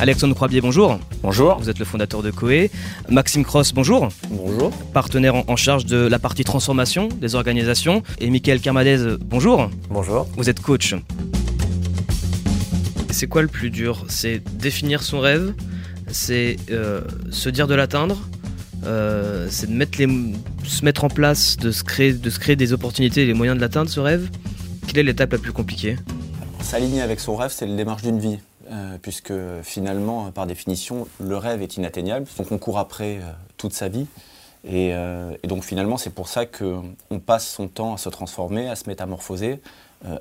Alexandre Croibier, bonjour. Bonjour. Vous êtes le fondateur de Coe. Maxime Cross, bonjour. Bonjour. Partenaire en, en charge de la partie transformation des organisations. Et Mickaël Kermadez, bonjour. Bonjour. Vous êtes coach. C'est quoi le plus dur? C'est définir son rêve, c'est euh, se dire de l'atteindre, euh, c'est de mettre les, se mettre en place, de se créer, de se créer des opportunités et les moyens de l'atteindre, ce rêve? Quelle est l'étape la plus compliquée? S'aligner avec son rêve, c'est le démarche d'une vie. Euh, puisque finalement, par définition, le rêve est inatteignable. Donc on court après euh, toute sa vie. Et, euh, et donc finalement, c'est pour ça qu'on passe son temps à se transformer, à se métamorphoser,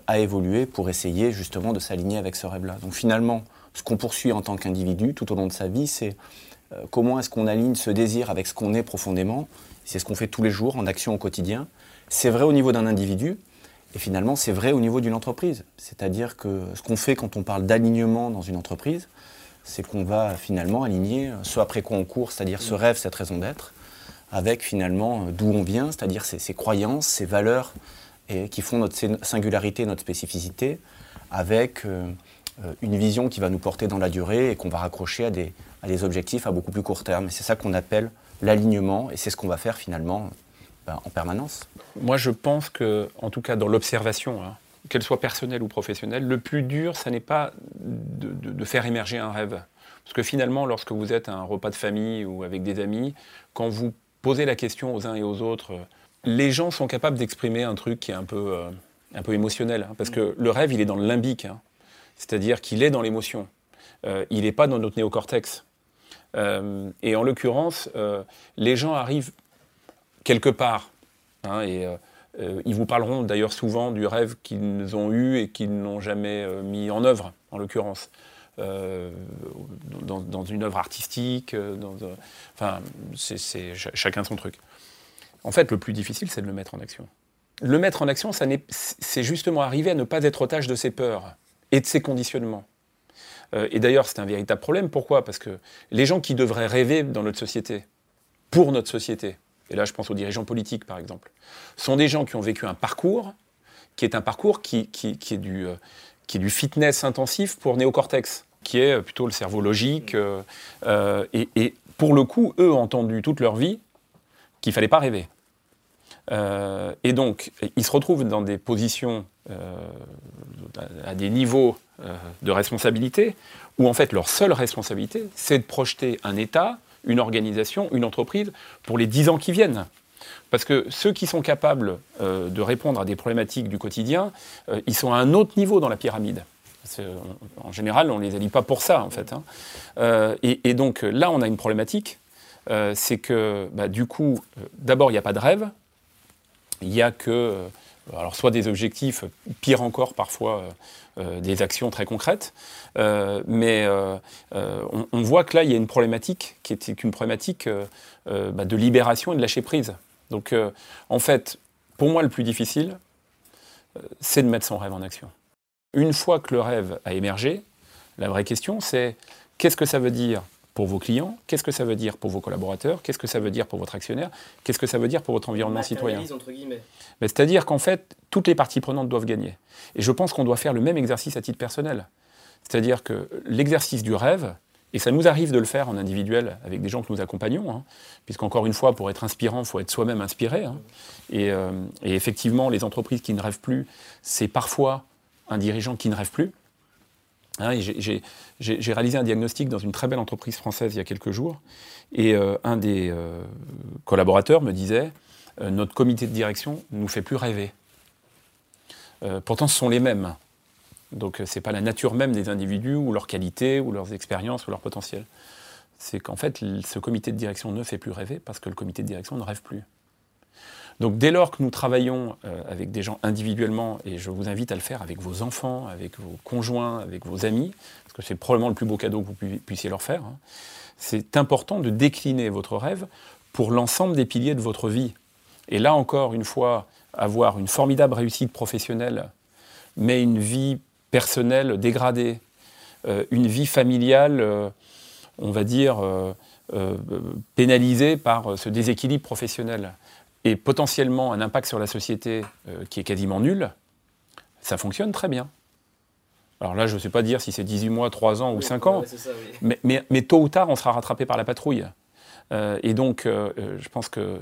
à évoluer pour essayer justement de s'aligner avec ce rêve-là. Donc finalement, ce qu'on poursuit en tant qu'individu tout au long de sa vie, c'est comment est-ce qu'on aligne ce désir avec ce qu'on est profondément. C'est ce qu'on fait tous les jours en action au quotidien. C'est vrai au niveau d'un individu, et finalement, c'est vrai au niveau d'une entreprise. C'est-à-dire que ce qu'on fait quand on parle d'alignement dans une entreprise, c'est qu'on va finalement aligner ce après quoi on court, c'est-à-dire ce rêve, cette raison d'être, avec finalement d'où on vient, c'est-à-dire ces, ces, croyances, ces valeurs et, qui font notre singularité, notre spécificité, avec euh, une vision qui va nous porter dans la durée et qu'on va raccrocher à des, à des objectifs à beaucoup plus court terme. Et c'est ça qu'on appelle l'alignement, et c'est ce qu'on va faire finalement en permanence. Moi, je pense que, en tout cas, dans l'observation, hein, qu'elle soit personnelle ou professionnelle, le plus dur, ça n'est pas de, de, de, faire émerger un rêve. Parce que finalement, lorsque vous êtes à un repas de famille ou avec des amis, quand vous posez la question aux uns et aux autres, les gens sont capables d'exprimer un truc qui est un peu, euh, un peu émotionnel. Hein, parce que le rêve, il est dans le limbique. Hein, C'est-à-dire qu'il est dans l'émotion. Euh, il n'est pas dans notre néocortex. Euh, et en l'occurrence, euh, les gens arrivent quelque part. Hein, et euh, ils vous parleront d'ailleurs souvent du rêve qu'ils ont eu et qu'ils n'ont jamais mis en œuvre, en l'occurrence. Dans, une œuvre artistique, enfin, c'est chacun son truc. En fait, le plus difficile, c'est de le mettre en action. Le mettre en action, c'est justement arriver à ne pas être otage de ses peurs et de ses conditionnements. Euh, et d'ailleurs, c'est un véritable problème. Pourquoi? Parce que les gens qui devraient rêver dans notre société, pour notre société, et là je pense aux dirigeants politiques par exemple, sont des gens qui ont vécu un parcours qui est un parcours qui, euh, est du fitness intensif pour néocortex, qui est plutôt le cerveau logique. Euh, euh, et, pour le coup, eux ont entendu toute leur vie qu'il ne fallait pas rêver. Euh, et donc, ils se retrouvent dans des positions, euh, à des niveaux euh, de responsabilité, où en fait leur seule responsabilité, c'est de projeter un État, une organisation, une entreprise pour les dix ans qui viennent. Parce que ceux qui sont capables euh, de répondre à des problématiques du quotidien, euh, ils sont à un autre niveau dans la pyramide. En général, on ne les allie pas pour ça, en fait. Hein. Euh, et, et, donc là, on a une problématique, c'est que bah, du coup, d'abord, il n'y a pas de rêve, il n'y a que alors soit des objectifs, pire encore parfois euh, des actions très concrètes, euh, mais euh, on, on, voit que là il y a une problématique qui est une problématique bah, de libération et de lâcher prise. Donc en fait, pour moi le plus difficile, c'est de mettre son rêve en action. Une fois que le rêve a émergé, la vraie question c'est qu'est-ce que ça veut dire pour vos clients, qu'est-ce que ça veut dire pour vos collaborateurs, qu'est-ce que ça veut dire pour votre actionnaire, qu'est-ce que ça veut dire pour votre environnement citoyen. C'est-à-dire qu'en fait, toutes les parties prenantes doivent gagner. Et je pense qu'on doit faire le même exercice à titre personnel. C'est-à-dire que l'exercice du rêve, et ça nous arrive de le faire en individuel avec des gens que nous accompagnons, hein, puisqu'encore une fois, pour être inspirant, il faut être soi-même inspiré. Hein. Et, euh, et effectivement, les entreprises qui ne rêvent plus, c'est parfois un dirigeant qui ne rêve plus. Hein, J'ai réalisé un diagnostic dans une très belle entreprise française il y a quelques jours, et euh, un des euh, collaborateurs me disait euh, Notre comité de direction ne nous fait plus rêver. Pourtant, ce sont les mêmes. Donc, ce n'est pas la nature même des individus, ou leur qualité, ou leurs expériences, ou leur potentiel. C'est qu'en fait, ce comité de direction ne fait plus rêver parce que le comité de direction ne rêve plus. Donc dès lors que nous travaillons euh, avec des gens individuellement, et je vous invite à le faire avec vos enfants, avec vos conjoints, avec vos amis, parce que c'est probablement le plus beau cadeau que vous puissiez leur faire, hein, c'est important de décliner votre rêve pour l'ensemble des piliers de votre vie. Et là encore, une fois, avoir une formidable réussite professionnelle, mais une vie personnelle dégradée, euh, une vie familiale, euh, on va dire, pénalisée par ce déséquilibre professionnel et potentiellement un impact sur la société euh, qui est quasiment nul, ça fonctionne très bien. Alors là, je ne sais pas dire si c'est 18 mois, 3 ans ou 5 ans, ça, oui. mais, mais- mais tôt ou tard, on sera rattrapé par la patrouille. Euh, et donc, euh, euh, je pense que,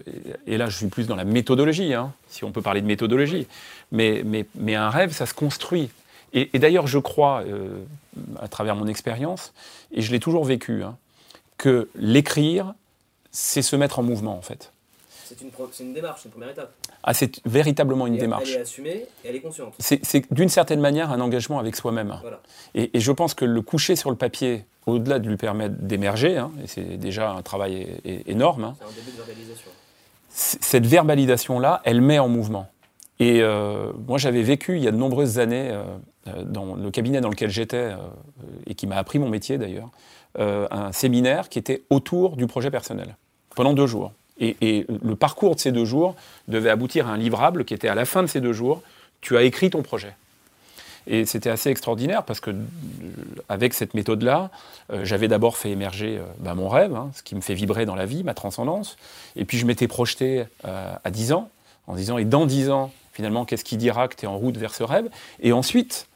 et là, je suis plus dans la méthodologie, hein, si on peut parler de méthodologie, mais, mais, mais un rêve, ça se construit. Et, et d'ailleurs, je crois, euh, à travers mon expérience, et je l'ai toujours vécu, hein, que l'écrire, c'est se mettre en mouvement, en fait. C'est une, démarche, c'est une première étape. Ah, c'est véritablement une Et démarche. Elle est assumée et elle est consciente. C'est d'une certaine manière un engagement avec soi-même. Voilà. Et, et je pense que le coucher sur le papier, au-delà de lui permettre d'émerger, hein, et c'est déjà un travail énorme, hein, C'est un début de verbalisation. cette verbalisation-là, elle met en mouvement. Et euh, moi, j'avais vécu il y a de nombreuses années, euh, euh, dans le cabinet dans lequel j'étais, euh, et qui m'a appris mon métier d'ailleurs, un séminaire qui était autour du projet personnel, pendant deux jours. Et, le parcours de ces deux jours devait aboutir à un livrable qui était à la fin de ces deux jours, tu as écrit ton projet. Et c'était assez extraordinaire parce que, euh, avec cette méthode-là, euh, j'avais d'abord fait émerger euh, bah, mon rêve, hein, ce qui me fait vibrer dans la vie, ma transcendance. Et puis je m'étais projeté à 10 ans, en disant, et dans 10 ans, finalement, qu'est-ce qui dira que tu es en route vers ce rêve? Et ensuite,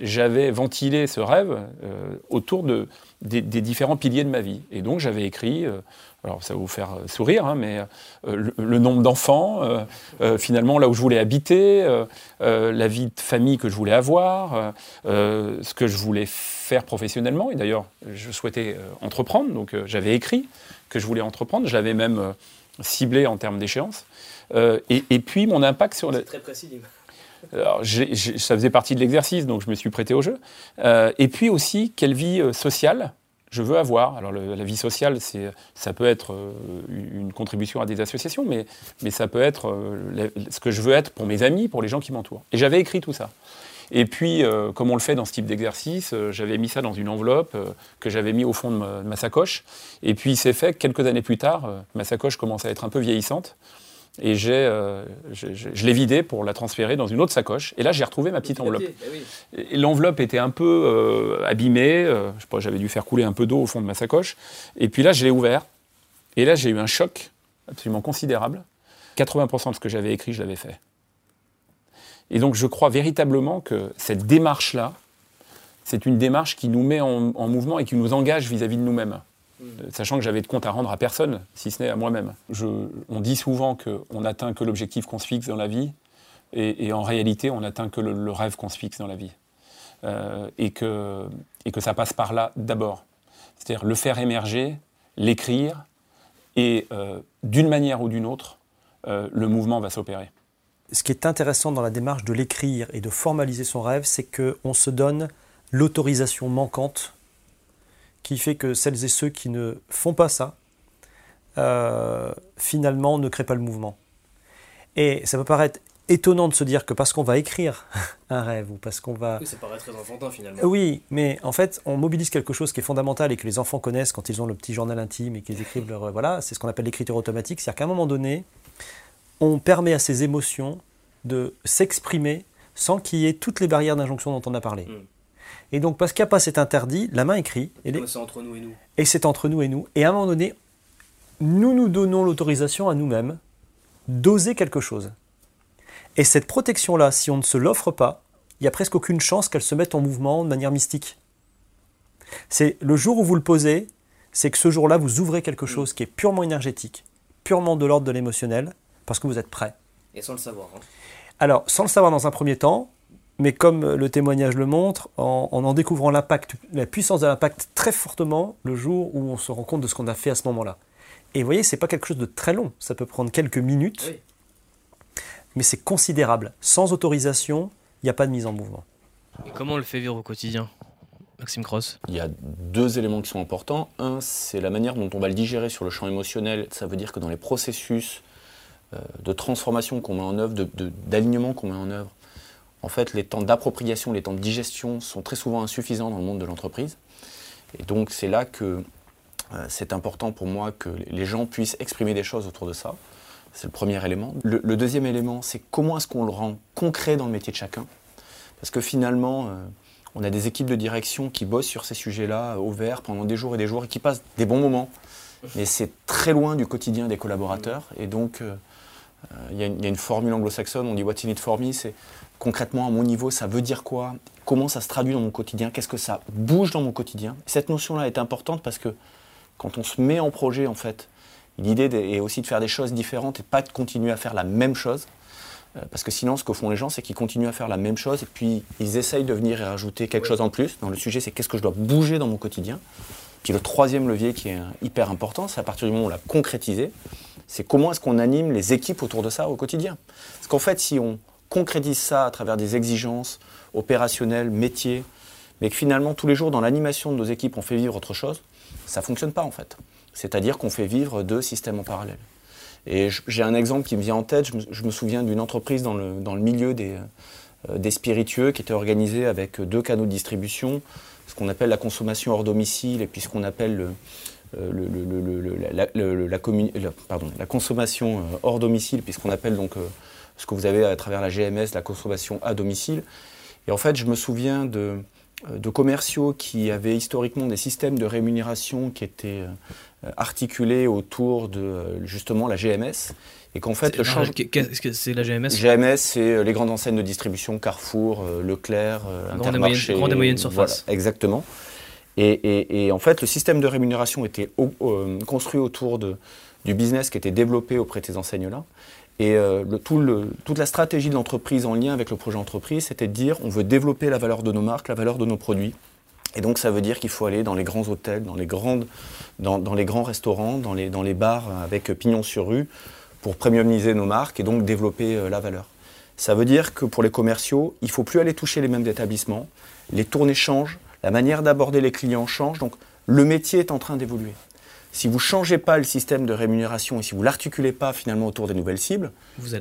j'avais ventilé ce rêve euh, autour de, des, des différents piliers de ma vie. Et donc j'avais écrit, euh, alors ça va vous faire sourire, hein, mais euh, le, le nombre d'enfants, finalement là où je voulais habiter, la vie de famille que je voulais avoir, ce que je voulais faire professionnellement. Et d'ailleurs, je souhaitais entreprendre, donc j'avais écrit que je voulais entreprendre, je l'avais même ciblé en termes d'échéance. Et, et puis mon impact sur la, C'est très précis, Alors, ça faisait partie de l'exercice, donc je me suis prêté au jeu. Euh, et puis aussi, quelle vie euh, sociale je veux avoir. Alors, la vie sociale, ça peut être euh, une contribution à des associations, mais, mais ça peut être ce que je veux être pour mes amis, pour les gens qui m'entourent. Et j'avais écrit tout ça. Et puis, comme on le fait dans ce type d'exercice, j'avais mis ça dans une enveloppe que j'avais mis au fond de ma, sacoche. Et puis, c'est fait que quelques années plus tard, ma sacoche commence à être un peu vieillissante. Et j'ai, euh, je l'ai vidée pour la transférer dans une autre sacoche. Et là, j'ai retrouvé ma petite enveloppe. Bah. Et L'enveloppe était un peu euh, abîmée. euh, je sais pas, j'avais dû faire couler un peu d'eau au fond de ma sacoche. Et puis là, je l'ai ouvert. Et là, j'ai eu un choc absolument considérable. 80% de ce que j'avais écrit, je l'avais fait. Et donc, je crois véritablement que cette démarche-là, c'est une démarche qui nous met en, en mouvement et qui nous engage vis-à-vis de nous-mêmes. Euh, Sachant que j'avais de compte à rendre à personne, si ce n'est à moi-même. On dit souvent qu'on n'atteint que l'objectif qu'on se fixe dans la vie, et, en réalité, on n'atteint que le, rêve qu'on se fixe dans la vie. Euh, et, que, et que ça passe par là d'abord. C'est-à-dire le faire émerger, l'écrire, et euh, d'une manière ou d'une autre, le mouvement va s'opérer. Ce qui est intéressant dans la démarche de l'écrire et de formaliser son rêve, c'est qu'on se donne l'autorisation manquante qui fait que celles et ceux qui ne font pas ça, euh, finalement, ne créent pas le mouvement. Et ça peut paraître étonnant de se dire que parce qu'on va écrire un rêve ou parce qu'on va Oui, ça paraît très enfantin finalement. oui, mais en fait, on mobilise quelque chose qui est fondamental et que les enfants connaissent quand ils ont le petit journal intime et qu'ils écrivent leur. Voilà, c'est ce qu'on appelle l'écriture automatique. C'est-à-dire qu'à un moment donné, on permet à ces émotions de s'exprimer sans qu'il y ait toutes les barrières d'injonction dont on a parlé. Mm. Et donc, parce qu'il n'y a pas cet interdit, la main écrit et, les- C'est entre nous et nous. et c'est entre nous et nous. Et à un moment donné, nous nous donnons l'autorisation à nous-mêmes d'oser quelque chose. Et cette protection-là, si on ne se l'offre pas, il n'y a presque aucune chance qu'elle se mette en mouvement de manière mystique. C'est le jour où vous le posez, c'est que ce jour-là, vous ouvrez quelque chose qui est purement énergétique, purement de l'ordre de l'émotionnel, parce que vous êtes prêt. Et sans le savoir. hein. Alors, sans le savoir dans un premier temps, mais comme le témoignage le montre, en en, en découvrant l'impact, la puissance de l'impact très fortement le jour où on se rend compte de ce qu'on a fait à ce moment-là. Et vous voyez, c'est pas quelque chose de très long, ça peut prendre quelques minutes, Oui. mais c'est considérable. Sans autorisation, il n'y a pas de mise en mouvement. Et comment on le fait vivre au quotidien Maxime Cross? Il y a deux éléments qui sont importants. Un, c'est la manière dont on va le digérer sur le champ émotionnel. Ça veut dire que dans les processus euh, de transformation qu'on met en œuvre, de- de- d'alignement qu'on met en œuvre, en fait, les temps d'appropriation, les temps de digestion sont très souvent insuffisants dans le monde de l'entreprise. Et donc, c'est là que euh, c'est important pour moi que les gens puissent exprimer des choses autour de ça. C'est le premier élément. Le, deuxième élément, c'est comment est-ce qu'on le rend concret dans le métier de chacun. Parce que finalement, euh, on a des équipes de direction qui bossent sur ces sujets-là euh, au vert pendant des jours et des jours et qui passent des bons moments. Mais c'est très loin du quotidien des collaborateurs. Et donc, il y, a une- il y a une formule anglo-saxonne, on dit What's in it for me? C'est concrètement à mon niveau, ça veut dire quoi? Comment ça se traduit dans mon quotidien? Qu'est-ce que ça bouge dans mon quotidien? Cette notion-là est importante parce que quand on se met en projet, en fait, l'idée est aussi de faire des choses différentes et pas de continuer à faire la même chose. Euh, parce que sinon, ce que font les gens, c'est qu'ils continuent à faire la même chose et puis ils essayent de venir et rajouter quelque chose en plus. Dans le sujet, c'est qu'est-ce que je dois bouger dans mon quotidien? Puis le troisième levier qui est hyper important, c'est à partir du moment où on l'a concrétisé, c'est comment est-ce qu'on anime les équipes autour de ça au quotidien? Parce qu'en fait, si on concrétise ça à travers des exigences opérationnelles, métiers, mais que finalement tous les jours dans l'animation de nos équipes on fait vivre autre chose, ça ne fonctionne pas en fait. C'est-à-dire qu'on fait vivre deux systèmes en parallèle. Et j'ai un exemple qui me vient en tête. Je me, souviens d'une entreprise dans le, dans le milieu des, euh, des, spiritueux qui était organisée avec deux canaux de distribution, ce qu'on appelle la consommation hors domicile et puis ce qu'on appelle la, consommation euh, hors domicile, puisqu'on appelle donc euh, ce que vous avez à travers la GMS, la consommation à domicile. Et en fait, je me souviens de, de commerciaux qui avaient historiquement des systèmes de rémunération qui étaient euh, articulé autour de euh, justement la GMS. Et qu'en fait, le change. Qu'est-ce que c'est la GMS GMS, c'est euh, les grandes enseignes de distribution, Carrefour, Leclerc, Intermarché. Grande et moyenne surface. exactement. Et, et, en fait, le système de rémunération était construit autour de, du business qui était développé auprès de ces enseignes-là. Et le, toute la stratégie de l'entreprise en lien avec le projet entreprise, c'était de dire on veut développer la valeur de nos marques, la valeur de nos produits. Et donc ça veut dire qu'il faut aller dans les grands hôtels, dans les, grands restaurants, dans les, dans les bars avec pignon sur rue pour premiumiser nos marques et donc développer euh, la valeur. Ça veut dire que pour les commerciaux, il ne faut plus aller toucher les mêmes établissements, les tournées changent, la manière d'aborder les clients change, donc le métier est en train d'évoluer si vous ne changez pas le système de rémunération et si vous ne l'articulez pas finalement autour des nouvelles cibles,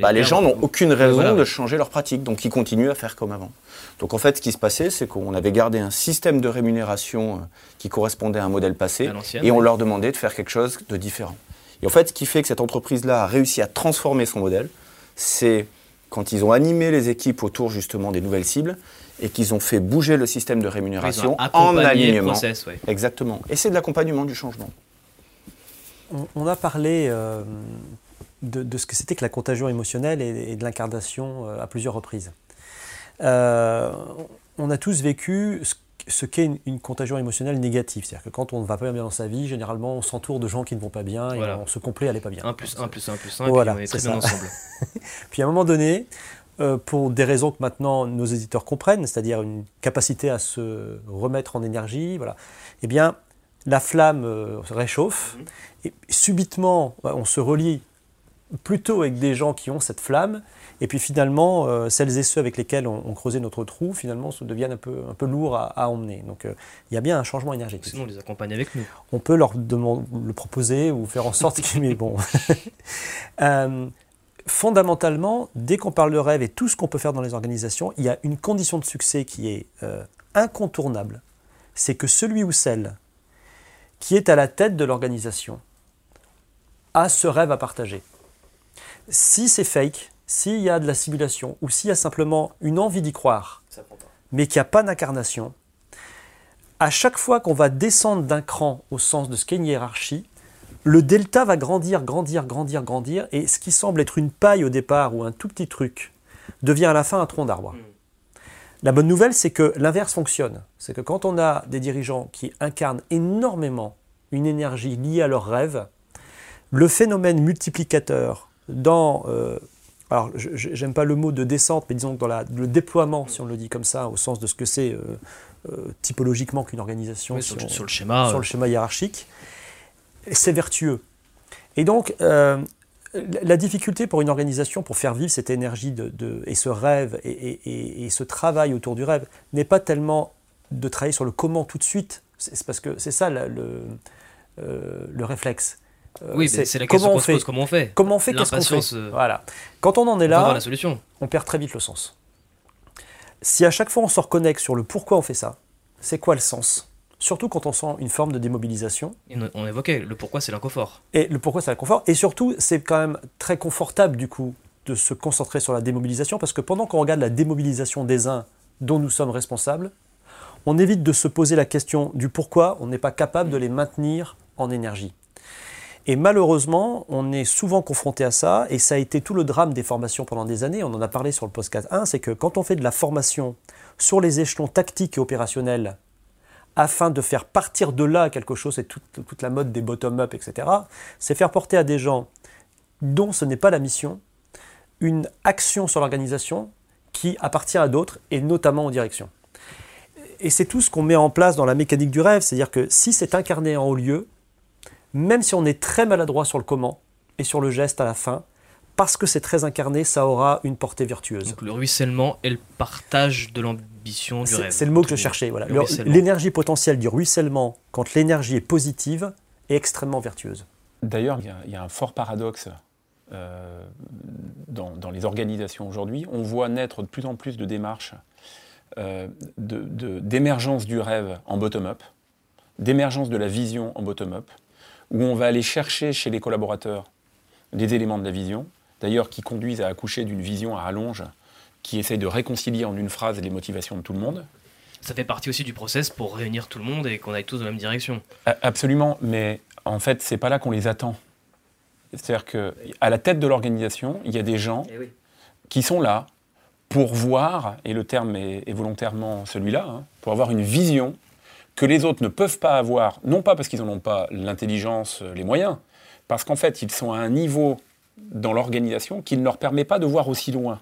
bah, les gens n'ont aucune raison de changer leur pratique. Donc ils continuent à faire comme avant. Donc en fait, ce qui se passait, c'est qu'on avait gardé un système de rémunération euh, qui correspondait à un modèle passé et on leur demandait de faire quelque chose de différent. Et en fait, ce qui fait que cette entreprise-là a réussi à transformer son modèle, c'est quand ils ont animé les équipes autour justement des nouvelles cibles et qu'ils ont fait bouger le système de rémunération en alignement. Exactement. Et c'est de l'accompagnement du changement on, a parlé euh, de, ce que c'était que la contagion émotionnelle et, de l'incarnation euh, à plusieurs reprises. Euh, on a tous vécu ce, qu'est une, contagion émotionnelle négative. C'est-à-dire que quand on ne va pas bien dans sa vie, généralement on s'entoure de gens qui ne vont pas bien et on se complaît à aller pas bien. 1 plus 1 plus 1 plus 1, voilà, puis on est très bien ensemble. puis à un moment donné, pour des raisons que maintenant nos éditeurs comprennent, c'est-à-dire une capacité à se remettre en énergie, voilà, eh bien, la flamme euh, réchauffe, mhm. et subitement, bah, on se relie plutôt avec des gens qui ont cette flamme, et puis finalement, euh, celles et ceux avec lesquels on, creusait notre trou, finalement, se deviennent un peu, un peu lourds à, emmener. Donc euh, il y a bien un changement énergétique. Sinon, on les accompagne avec nous. On peut leur le proposer ou faire en sorte qu'ils... Mais bon. fondamentalement, dès qu'on parle de rêve et tout ce qu'on peut faire dans les organisations, il y a une condition de succès qui est incontournable. C'est que celui ou celle qui est à la tête de l'organisation, a ce rêve à partager. Si c'est fake, s'il y a de la simulation, ou s'il y a simplement une envie d'y croire, mais qu'il n'y a pas d'incarnation, à chaque fois qu'on va descendre d'un cran au sens de ce qu'est une hiérarchie, le delta va grandir, grandir, grandir, grandir, et ce qui semble être une paille au départ ou un tout petit truc devient à la fin un tronc d'arbre. Hmm. La bonne nouvelle, c'est que l'inverse fonctionne. C'est que quand on a des dirigeants qui incarnent énormément une énergie liée à leurs rêves, le phénomène multiplicateur dans, euh, alors j'aime pas le mot de descente, mais disons dans le déploiement, si on le dit comme ça, au sens de ce que c'est euh, euh, typologiquement qu'une organisation sur, le schéma, sur le schéma hiérarchique, c'est vertueux. Et donc, la difficulté pour une organisation, pour faire vivre cette énergie de, et ce rêve et, ce travail autour du rêve, n'est pas tellement de travailler sur le comment tout de suite. C'est parce que c'est ça le, euh, le réflexe. Euh, oui, c'est la question qu'on se pose, comment on fait? Comment on fait, qu'est-ce qu'on fait? Euh, Voilà. Quand on en est là, la solution. on perd très vite le sens. Si à chaque fois on se reconnecte sur le pourquoi on fait ça, c'est quoi le sens? Surtout quand on sent une forme de démobilisation. on évoquait, le pourquoi c'est l'inconfort. Et le pourquoi c'est l'inconfort. Et surtout, c'est quand même très confortable du coup de se concentrer sur la démobilisation parce que pendant qu'on regarde la démobilisation des uns dont nous sommes responsables, on évite de se poser la question du pourquoi on n'est pas capable de les maintenir en énergie. Et malheureusement, on est souvent confronté à ça, et ça a été tout le drame des formations pendant des années. On en a parlé sur le podcast 1, c'est que quand on fait de la formation sur les échelons tactiques et opérationnels, afin de faire partir de là quelque chose, c'est toute, la mode des bottom-up, etc., c'est faire porter à des gens dont ce n'est pas la mission une action sur l'organisation qui appartient à d'autres, et notamment aux directions. Et c'est tout ce qu'on met en place dans la mécanique du rêve, c'est-à-dire que si c'est incarné en haut lieu, même si on est très maladroit sur le comment et sur le geste à la fin, parce que c'est très incarné, ça aura une portée vertueuse. Donc le ruissellement et le partage de l'ambition du C'est rêve. c'est le mot que je cherchais. Voilà. L'énergie potentielle du ruissellement, quand l'énergie est positive, est extrêmement vertueuse. D'ailleurs, il y a- il y, a un fort paradoxe euh, dans, dans les organisations aujourd'hui. On voit naître de plus en plus de démarches euh, de- de- d'émergence du rêve en bottom-up, d'émergence de la vision en bottom-up, où on va aller chercher chez les collaborateurs des éléments de la vision, d'ailleurs qui conduisent à accoucher d'une vision à rallonge, qui essaye de réconcilier en une phrase les motivations de tout le monde. Ça fait partie aussi du process pour réunir tout le monde et qu'on aille tous dans la même direction. Absolument, mais en fait, c'est pas là qu'on les attend. C'est-à-dire qu'à la tête de l'organisation, il y a des gens qui sont là pour voir, et le terme est, est volontairement celui-là, hein, pour avoir une vision que les autres ne peuvent pas avoir, non pas parce qu'ils n'en ont pas l'intelligence, euh, les moyens, parce qu'en fait, ils sont à un niveau dans l'organisation qui ne leur permet pas de voir aussi loin.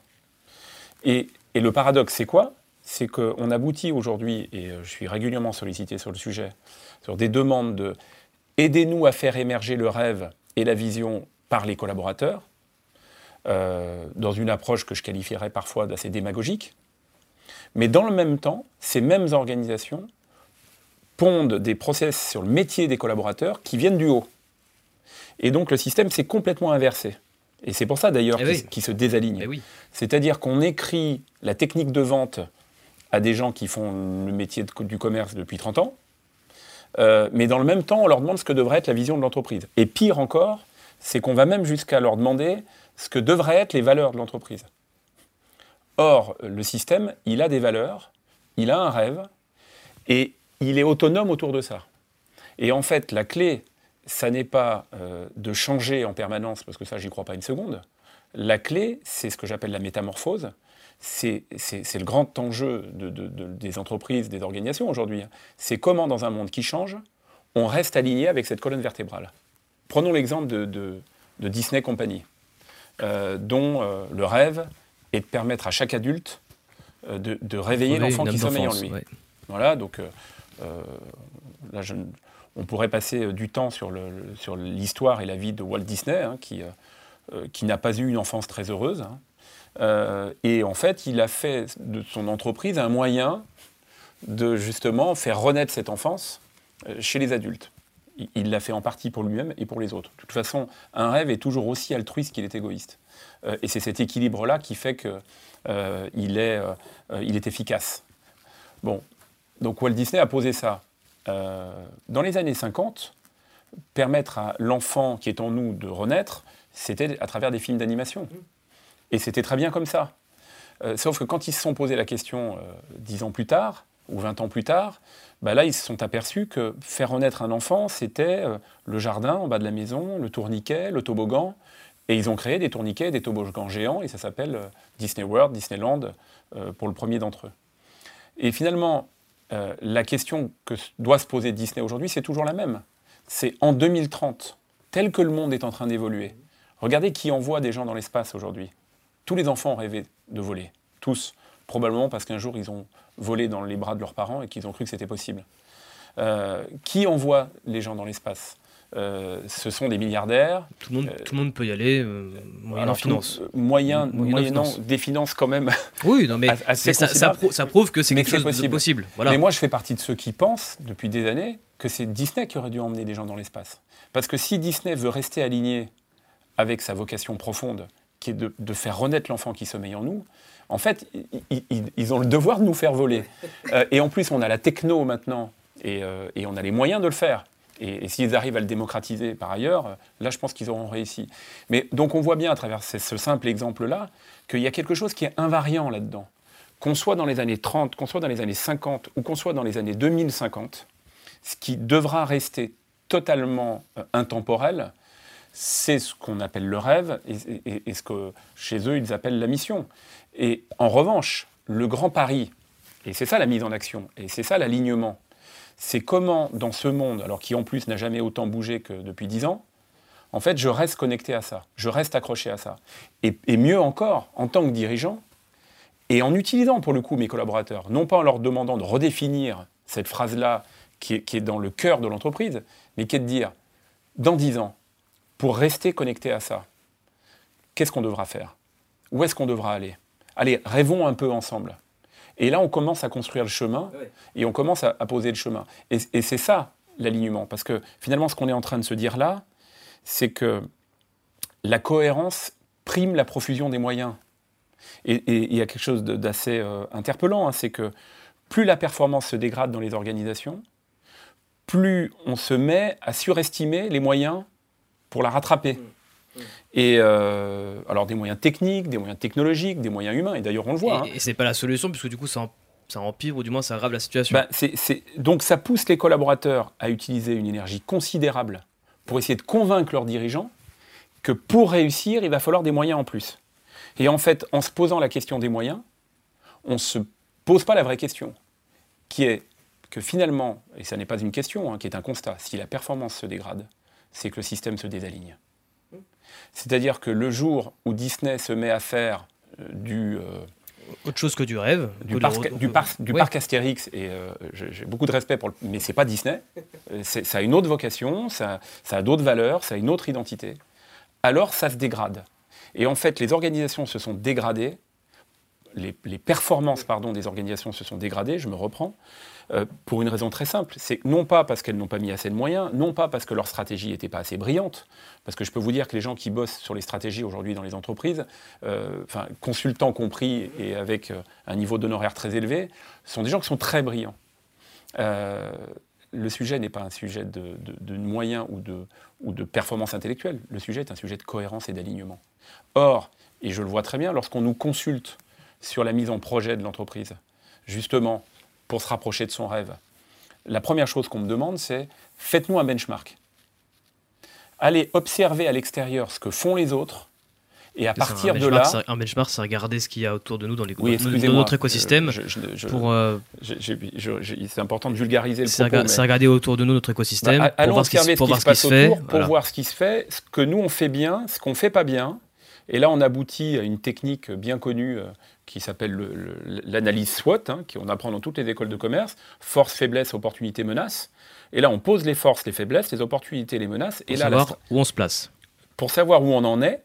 Et, le paradoxe, c'est quoi? C'est qu'on aboutit aujourd'hui, et euh, je suis régulièrement sollicité sur le sujet, sur des demandes de aidez-nous à faire émerger le rêve et la vision par les collaborateurs, euh, dans une approche que je qualifierais parfois d'assez démagogique. Mais dans le même temps, ces mêmes organisations pondent des process sur le métier des collaborateurs qui viennent du haut. Et donc le système s'est complètement inversé. Et c'est pour ça d'ailleurs Eh qu'il oui. s- qu'il se désaligne. Mais oui. C'est-à-dire qu'on écrit la technique de vente à des gens qui font le métier de du commerce depuis 30 ans, euh, mais dans le même temps, on leur demande ce que devrait être la vision de l'entreprise. Et pire encore, c'est qu'on va même jusqu'à leur demander ce que devraient être les valeurs de l'entreprise. Or, le système, il a des valeurs, il a un rêve, et il est autonome autour de ça. Et en fait, la clé, ça n'est pas euh, de changer en permanence, parce que ça, j'y crois pas une seconde. La clé, c'est ce que j'appelle la métamorphose. C'est le grand enjeu de- de- de- des entreprises, des organisations aujourd'hui. C'est comment, dans un monde qui change, on reste aligné avec cette colonne vertébrale. Prenons l'exemple de, Disney Company, euh, dont euh, le rêve est de permettre à chaque adulte de, réveiller l'enfant qui sommeille en lui. ouais. Voilà, donc euh, là, je ne- on pourrait passer euh, du temps sur, l'histoire et la vie de Walt Disney, hein, qui, euh, euh, qui n'a pas eu une enfance très heureuse. hein. Et en fait, il a fait de son entreprise un moyen de justement faire renaître cette enfance chez les adultes. Il- l'a fait en partie pour lui-même et pour les autres. De toute façon, un rêve est toujours aussi altruiste qu'il est égoïste. Et c'est cet équilibre-là qui fait qu'il il est, il est efficace. Bon, donc Walt Disney a posé ça. Euh, dans les années 50, permettre à l'enfant qui est en nous de renaître, c'était à travers des films d'animation. Et c'était très bien comme ça. Euh, sauf que quand ils se sont posé la question euh, dix ans plus tard, ou 20 ans plus tard, bah là, ils se sont aperçus que faire renaître un enfant, c'était euh, le jardin en bas de la maison, le tourniquet, le toboggan. Et ils ont créé des tourniquets, des toboggans géants, et ça s'appelle euh, Disney World, Disneyland, euh, pour le premier d'entre eux. Et finalement, euh, la question que doit se poser Disney aujourd'hui, c'est toujours la même. C'est en 2030, tel que le monde est en train d'évoluer. Regardez qui envoie des gens dans l'espace aujourd'hui. Tous les enfants ont rêvé de voler. Tous. Probablement parce qu'un jour, ils ont volé dans les bras de leurs parents et qu'ils ont cru que c'était possible. Euh, qui envoie les gens dans l'espace? Euh, Ce sont des milliardaires. Tout le monde, Euh, tout le monde peut y aller, euh, moyennant Alors, finance. tout- moyen, Moyennant moyennant finance. des finances quand même. Oui, non, mais, As- assez mais ça, ça, considérable. prou- ça prouve que c'est quelque chose de possible. possible. Voilà. Mais moi, je fais partie de ceux qui pensent, depuis des années, que c'est Disney qui aurait dû emmener des gens dans l'espace. Parce que si Disney veut rester aligné avec sa vocation profonde, qui est de, de faire renaître l'enfant qui sommeille en nous, en fait, ils ont le devoir de nous faire voler. Euh, et en plus, on a la techno maintenant, et, et on a les moyens de le faire. Et, s'ils arrivent à le démocratiser par ailleurs, euh, là, je pense qu'ils auront réussi. Mais donc, on voit bien à travers ce, ce simple exemple-là qu'il y a quelque chose qui est invariant là-dedans. Qu'on soit dans les années 30, qu'on soit dans les années 50 ou qu'on soit dans les années 2050, ce qui devra rester totalement euh, intemporel, c'est ce qu'on appelle le rêve et, et, ce que chez eux ils appellent la mission. Et en revanche, le grand pari, et c'est ça la mise en action, et c'est ça l'alignement, c'est comment dans ce monde, alors qui en plus n'a jamais autant bougé que depuis dix ans, en fait, je reste connecté à ça, je reste accroché à ça. Et, mieux encore, en tant que dirigeant, et en utilisant pour le coup mes collaborateurs, non pas en leur demandant de redéfinir cette phrase-là qui est, dans le cœur de l'entreprise, mais qui est de dire, dans dix ans, pour rester connecté à ça, qu'est-ce qu'on devra faire? Où est-ce qu'on devra aller? Allez, rêvons un peu ensemble. Et là, on commence à construire le chemin et on commence à, poser le chemin. Et, et c'est ça l'alignement. Parce que finalement, ce qu'on est en train de se dire là, c'est que la cohérence prime la profusion des moyens. Et il y a quelque chose d'assez euh, interpellant, hein, c'est que plus la performance se dégrade dans les organisations, plus on se met à surestimer les moyens pour la rattraper. Mmh. Mmh. Et euh, alors des moyens techniques, des moyens technologiques, des moyens humains, et d'ailleurs on le voit. Et, hein. et c'est pas la solution, puisque du coup ça, empire ou du moins ça aggrave la situation. Bah, donc ça pousse les collaborateurs à utiliser une énergie considérable pour essayer de convaincre leurs dirigeants que pour réussir, il va falloir des moyens en plus. Et en fait, en se posant la question des moyens, on ne se pose pas la vraie question, qui est que finalement, et ça n'est pas une question, hein, qui est un constat, si la performance se dégrade, c'est que le système se désaligne. C'est-à-dire que le jour où Disney se met à faire euh, du... Euh, autre chose que du rêve. Du, parc, du, du parc Astérix, et euh, j'ai beaucoup de respect pour le, mais c'est pas Disney. ça a une autre vocation, ça, ça a d'autres valeurs, ça a une autre identité. Alors ça se dégrade. Et en fait, les organisations se sont dégradées, les, performances pardon, des organisations se sont dégradées, je me reprends, euh, pour une raison très simple. C'est non pas parce qu'elles n'ont pas mis assez de moyens, non pas parce que leur stratégie n'était pas assez brillante, parce que je peux vous dire que les gens qui bossent sur les stratégies aujourd'hui dans les entreprises, euh, consultants compris et avec euh, un niveau d'honoraire très élevé, sont des gens qui sont très brillants le sujet n'est pas un sujet de, moyens ou de, ou de performance intellectuelle. Le sujet est un sujet de cohérence et d'alignement. Or, et je le vois très bien, lorsqu'on nous consulte sur la mise en projet de l'entreprise, justement pour se rapprocher de son rêve, la première chose qu'on me demande, c'est faites-nous un benchmark. Allez observer à l'extérieur ce que font les autres et à partir de là. Un benchmark, c'est regarder ce qu'il y a autour de nous dans, les, oui, dans notre écosystème. pour, euh, c'est important de vulgariser le propos. C'est regarder autour de nous notre écosystème bah, pour voir ce qui, se fait. Pour voir ce qui se fait, ce que nous on fait bien, ce qu'on fait pas bien. Et là, on aboutit à une technique bien connue euh, qui s'appelle l'analyse SWOT, hein, qu'on apprend dans toutes les écoles de commerce force, faiblesse, opportunité, menace. Et là, on pose les forces, les faiblesses, les opportunités, les menaces. Pour et là, savoir où on se place. Pour savoir où on en est.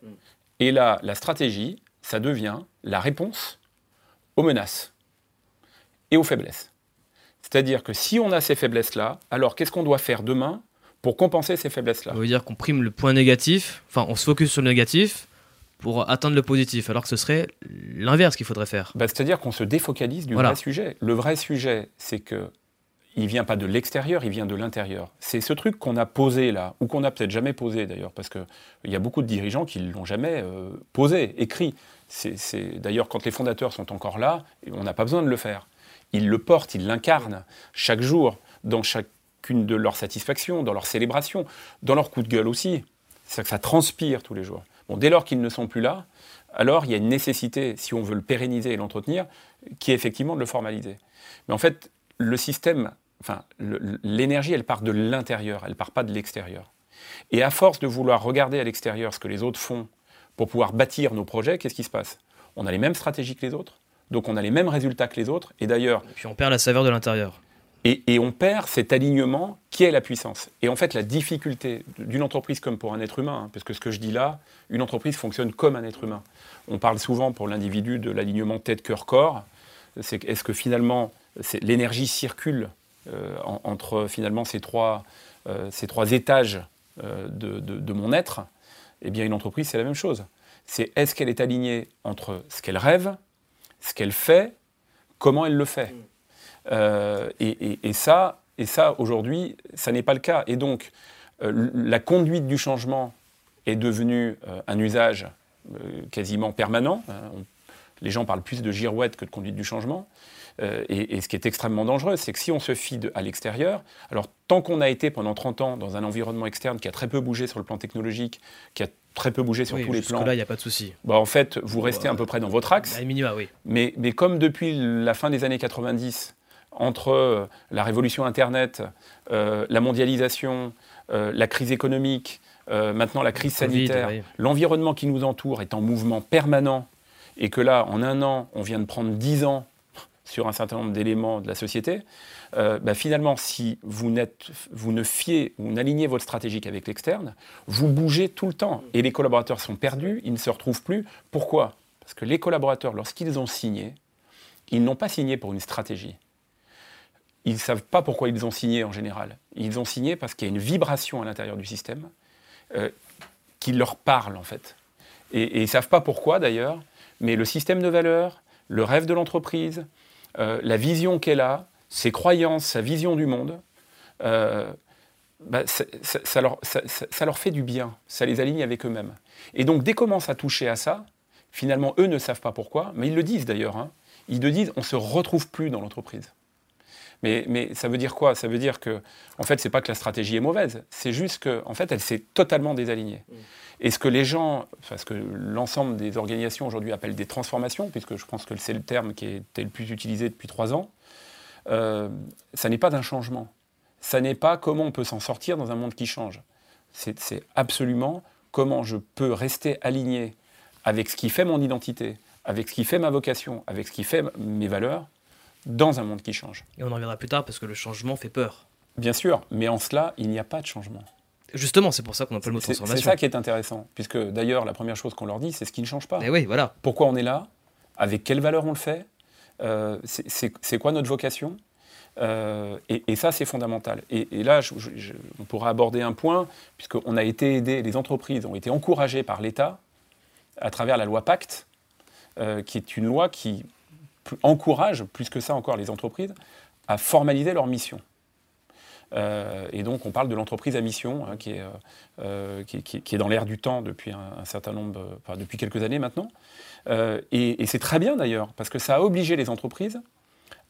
Et là, la stratégie, ça devient la réponse aux menaces et aux faiblesses. C'est-à-dire que si on a ces faiblesses-là, alors qu'est-ce qu'on doit faire demain pour compenser ces faiblesses-là? Ça veut dire qu'on prime le point négatif, enfin on se focus sur le négatif pour atteindre le positif, alors que ce serait l'inverse qu'il faudrait faire. Bah, c'est-à-dire qu'on se défocalise du vrai sujet. Le vrai sujet, c'est que il vient pas de l'extérieur, il vient de l'intérieur. C'est ce truc qu'on a posé là, ou qu'on n'a peut-être jamais posé d'ailleurs, parce qu'il y a beaucoup de dirigeants qui ne l'ont jamais euh, posé, écrit. C'est D'ailleurs, quand les fondateurs sont encore là, on n'a pas besoin de le faire. Ils le portent, ils l'incarnent chaque jour, dans chacune de leurs satisfactions, dans leurs célébrations, dans leurs coups de gueule aussi. C'est que ça transpire tous les jours. Dès lors qu'ils ne sont plus là, alors il y a une nécessité, si on veut le pérenniser et l'entretenir, qui est effectivement de le formaliser. Mais en fait, le système, enfin, l'énergie, elle part de l'intérieur, elle part pas de l'extérieur. Et à force de vouloir regarder à l'extérieur ce que les autres font pour pouvoir bâtir nos projets, qu'est-ce qui se passe? On a les mêmes stratégies que les autres, donc on a les mêmes résultats que les autres, et d'ailleurs... Puis on perd la saveur de l'intérieur. Et, on perd cet alignement qui est la puissance. Et en fait, la difficulté d'une entreprise comme pour un être humain, hein, parce que ce que je dis là, une entreprise fonctionne comme un être humain. On parle souvent pour l'individu de l'alignement tête-cœur-corps. C'est est-ce que finalement l'énergie circule euh, entre finalement ces trois, euh, étages euh, de, mon être, eh bien une entreprise, c'est la même chose. C'est est-ce qu'elle est alignée entre ce qu'elle rêve, ce qu'elle fait, comment elle le fait? Et, ça, et ça aujourd'hui, ça n'est pas le cas. Et donc, la conduite du changement est devenue un usage quasiment permanent. Les gens parlent plus de girouette que de conduite du changement. Euh, et, ce qui est extrêmement dangereux, c'est que si on se fie à l'extérieur, alors tant qu'on a été pendant 30 ans dans un environnement externe qui a très peu bougé sur le plan technologique, qui a très peu bougé sur tous les plans. là, il n'y a pas de souci. Bah, en fait, vous restez à peu près dans votre axe. À minima, oui. Mais, mais comme depuis la fin des années 90, entre euh, la révolution Internet, euh, la mondialisation, euh, la crise économique, maintenant la crise sanitaire, l'environnement qui nous entoure est en mouvement permanent, et que là, en un an, on vient de prendre dix ans sur un certain nombre d'éléments de la société, bah, finalement, si vous, vous ne fiez ou n'alignez votre stratégie avec l'externe, vous bougez tout le temps. Et les collaborateurs sont perdus, ils ne se retrouvent plus. Pourquoi? Parce que les collaborateurs, lorsqu'ils ont signé, ils n'ont pas signé pour une stratégie ils ne savent pas pourquoi ils ont signé en général. Ils ont signé parce qu'il y a une vibration à l'intérieur du système euh, qui leur parle en fait. Et, ils ne savent pas pourquoi d'ailleurs, mais le système de valeurs, le rêve de l'entreprise, euh, la vision qu'elle a, ses croyances, sa vision du monde, euh, bah, ça, leur, fait du bien, ça les aligne avec eux-mêmes. Et donc dès qu'on commence à toucher à ça, finalement eux ne savent pas pourquoi, mais ils le disent d'ailleurs, hein. ils le disent, on ne se retrouve plus dans l'entreprise. Mais, ça veut dire quoi? Ça veut dire que, en fait, c'est pas que la stratégie est mauvaise, c'est juste qu'en en fait, elle s'est totalement désalignée. Mm. Et ce que les gens, enfin, ce que l'ensemble des organisations aujourd'hui appellent des transformations, puisque je pense que c'est le terme qui est le plus utilisé depuis trois ans, euh, ça n'est pas d'un changement. Ça n'est pas comment on peut s'en sortir dans un monde qui change. C'est absolument comment je peux rester aligné avec ce qui fait mon identité, avec ce qui fait ma vocation, avec ce qui fait mes valeurs, dans un monde qui change. Et on en reviendra plus tard parce que le changement fait peur. Bien sûr, mais en cela, il n'y a pas de changement. Justement, c'est pour ça qu'on appelle le mot transformation. C'est ça qui est intéressant, puisque d'ailleurs, la première chose qu'on leur dit, c'est ce qui ne change pas. Et oui, voilà. Pourquoi on est là? Avec quelle valeur on le fait? Euh, C'est quoi notre vocation? Euh, et, ça, c'est fondamental. Et, là, on pourra aborder un point, puisqu'on a été aidé, les entreprises ont été encouragées par l'État à travers la loi Pacte, euh, qui est une loi qui encourage, plus que ça encore, les entreprises à formaliser leur mission. Euh, et donc, on parle de l'entreprise à mission, hein, qui, est, euh, euh, qui, est, dans l'air du temps depuis un, certain nombre, enfin, depuis quelques années maintenant. et, c'est très bien d'ailleurs, parce que ça a obligé les entreprises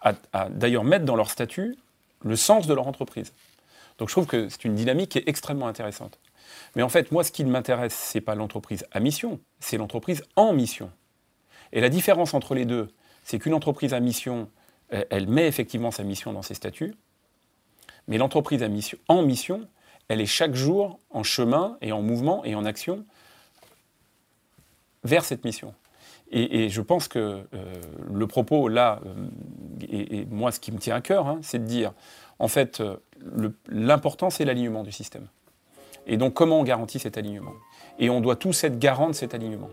à, d'ailleurs mettre dans leur statut le sens de leur entreprise. Donc, je trouve que c'est une dynamique qui est extrêmement intéressante. Mais en fait, moi, ce qui m'intéresse, c'est pas l'entreprise à mission, c'est l'entreprise en mission. Et la différence entre les deux, c'est qu'une entreprise à mission, elle met effectivement sa mission dans ses statuts, mais l'entreprise en mission, elle est chaque jour en chemin et en mouvement et en action vers cette mission. Et, je pense que euh, le propos là, euh, et, moi ce qui me tient à cœur, hein, c'est de dire, en fait, euh, l'important c'est l'alignement du système. Et donc comment on garantit cet alignement? Et on doit tous être garants de cet alignement.